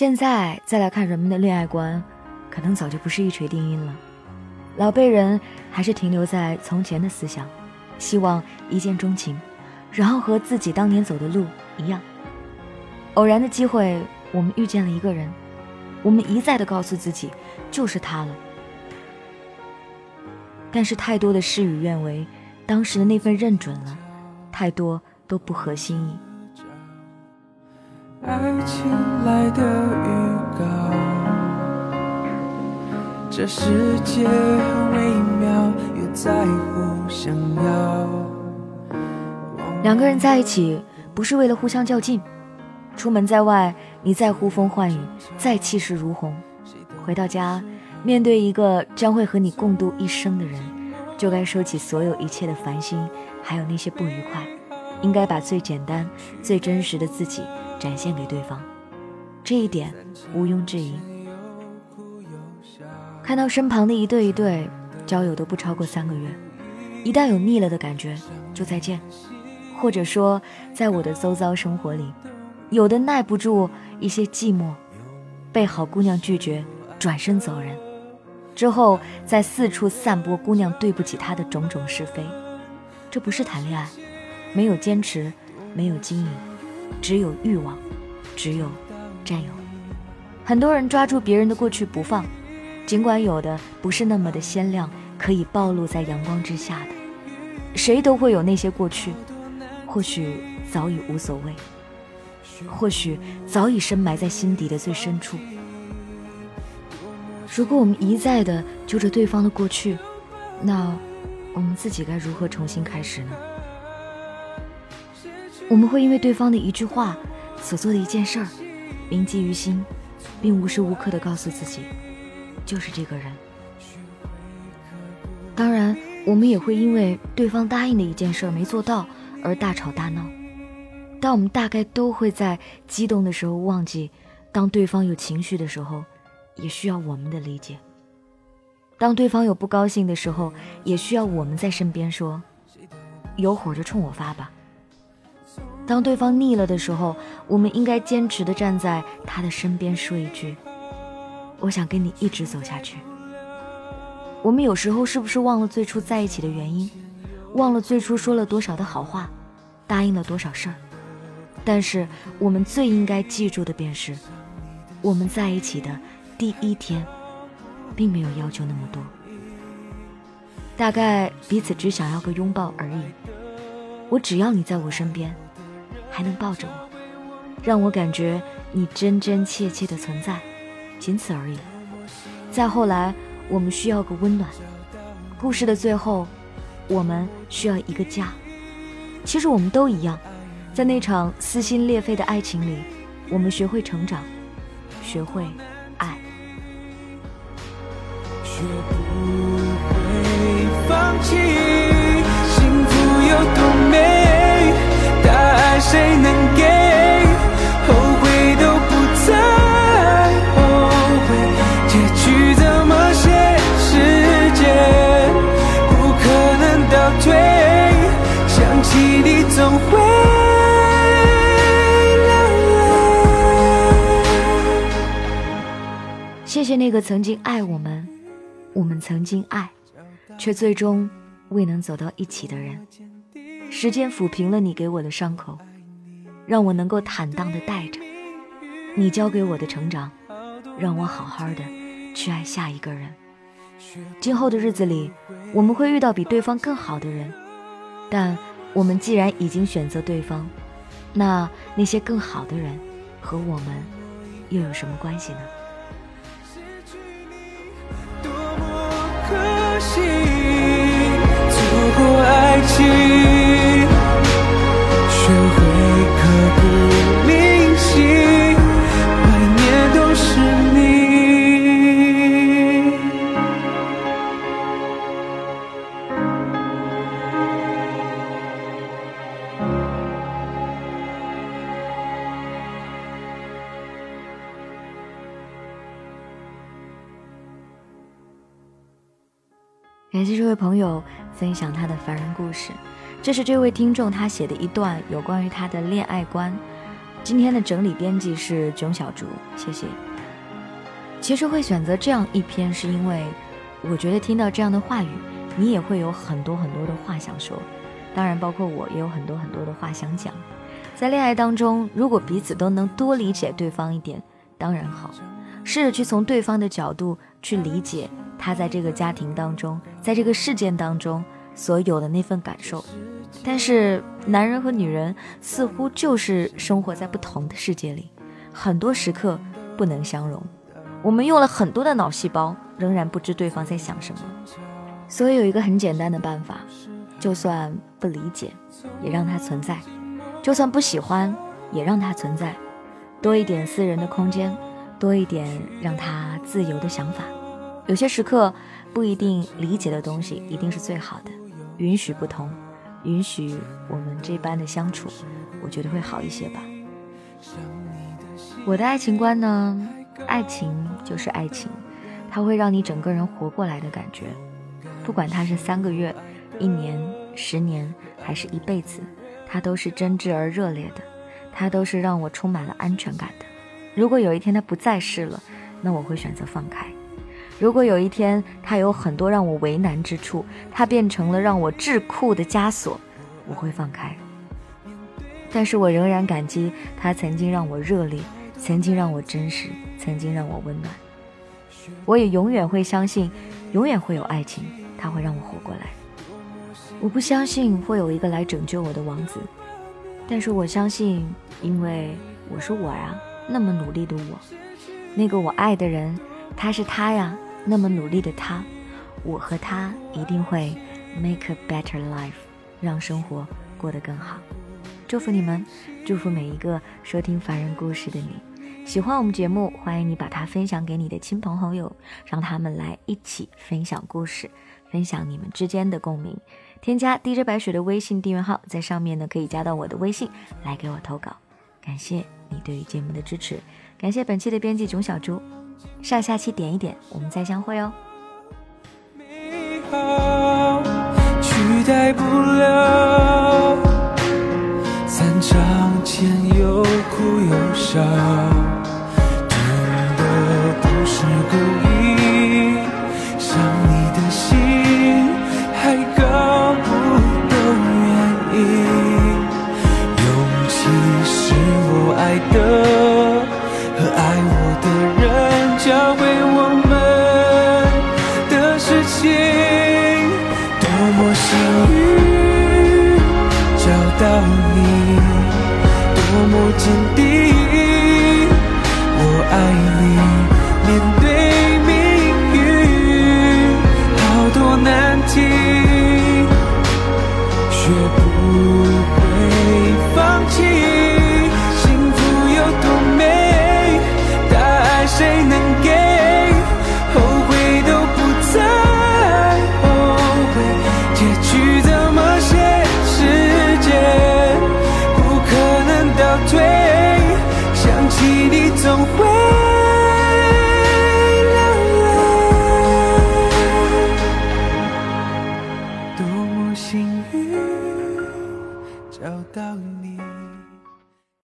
现在再来看人们的恋爱观，可能早就不是一锤定音了。老辈人还是停留在从前的思想，希望一见钟情，然后和自己当年走的路一样。偶然的机会，我们遇见了一个人，我们一再的告诉自己，就是他了。但是太多的事与愿违，当时的那份认准了，太多都不合心意。爱情来的预告，这世界很微妙，又在乎想要。两个人在一起，不是为了互相较劲。出门在外，你再呼风唤雨，再气势如虹，回到家，面对一个将会和你共度一生的人，就该收起所有一切的烦心，还有那些不愉快，应该把最简单、最真实的自己展现给对方。这一点毋庸置疑。看到身旁的一对一对交友都不超过三个月，一旦有腻了的感觉，就再见，或者说，在我的周遭生活里。有的耐不住一些寂寞，被好姑娘拒绝，转身走人，之后再四处散播姑娘对不起他的种种是非，这不是谈恋爱，没有坚持，没有经营，只有欲望，只有占有。很多人抓住别人的过去不放，尽管有的不是那么的鲜亮，可以暴露在阳光之下的，谁都会有那些过去，或许早已无所谓。或许早已深埋在心底的最深处。如果我们一再的揪着对方的过去，那我们自己该如何重新开始呢？我们会因为对方的一句话、所做的一件事儿，铭记于心，并无时无刻的告诉自己，就是这个人。当然，我们也会因为对方答应的一件事没做到而大吵大闹。但我们大概都会在激动的时候忘记，当对方有情绪的时候，也需要我们的理解；当对方有不高兴的时候，也需要我们在身边说：“有火就冲我发吧。”当对方腻了的时候，我们应该坚持的站在他的身边说一句：“我想跟你一直走下去。”我们有时候是不是忘了最初在一起的原因，忘了最初说了多少的好话，答应了多少事儿？但是我们最应该记住的便是，我们在一起的第一天，并没有要求那么多，大概彼此只想要个拥抱而已。我只要你在我身边，还能抱着我，让我感觉你真真切切的存在，仅此而已。再后来，我们需要个温暖。故事的最后，我们需要一个家。其实我们都一样。在那场撕心裂肺的爱情里，我们学会成长，学会爱，学不会放弃。谁能给？后悔都不再后悔，结局怎么写？时间不可能倒退，想起你总会。谢谢那个曾经爱我们，我们曾经爱，却最终未能走到一起的人。时间抚平了你给我的伤口，让我能够坦荡的带着你教给我的成长，让我好好的去爱下一个人。今后的日子里，我们会遇到比对方更好的人，但我们既然已经选择对方，那那些更好的人和我们又有什么关系呢？多么可惜错过爱情，感谢这位朋友分享他的凡人故事，这是这位听众他写的一段有关于他的恋爱观。今天的整理编辑是囧小竹，谢谢。其实会选择这样一篇，是因为我觉得听到这样的话语，你也会有很多很多的话想说，当然包括我也有很多很多的话想讲。在恋爱当中，如果彼此都能多理解对方一点，当然好。试着去从对方的角度去理解他在这个家庭当中，在这个事件当中所有的那份感受。但是男人和女人似乎就是生活在不同的世界里，很多时刻不能相容。我们用了很多的脑细胞，仍然不知对方在想什么。所以有一个很简单的办法，就算不理解，也让它存在；就算不喜欢，也让它存在。多一点私人的空间，多一点让他自由的想法。有些时刻不一定理解的东西一定是最好的，允许不同。允许我们这般的相处，我觉得会好一些吧。我的爱情观呢？爱情就是爱情，它会让你整个人活过来的感觉。不管它是三个月、一年、十年，还是一辈子，它都是真挚而热烈的，它都是让我充满了安全感的。如果有一天他不再是了，那我会选择放开。如果有一天他有很多让我为难之处，他变成了让我智库的枷锁，我会放开。但是我仍然感激他曾经让我热烈，曾经让我真实，曾经让我温暖。我也永远会相信，永远会有爱情，他会让我活过来。我不相信会有一个来拯救我的王子，但是我相信，因为我是我呀，那么努力的我，那个我爱的人，他是他呀。那么努力的他，我和他一定会 make a better life，让生活过得更好。祝福你们，祝福每一个收听凡人故事的你。喜欢我们节目，欢迎你把它分享给你的亲朋好友，让他们来一起分享故事，分享你们之间的共鸣。添加 DJ 白雪的微信订阅号，在上面呢可以加到我的微信来给我投稿。感谢你对于节目的支持，感谢本期的编辑囧小猪。上下期点一点，我们再相会哦。美好取代不了，散场前又哭又笑，你多么坚定。对想起你总会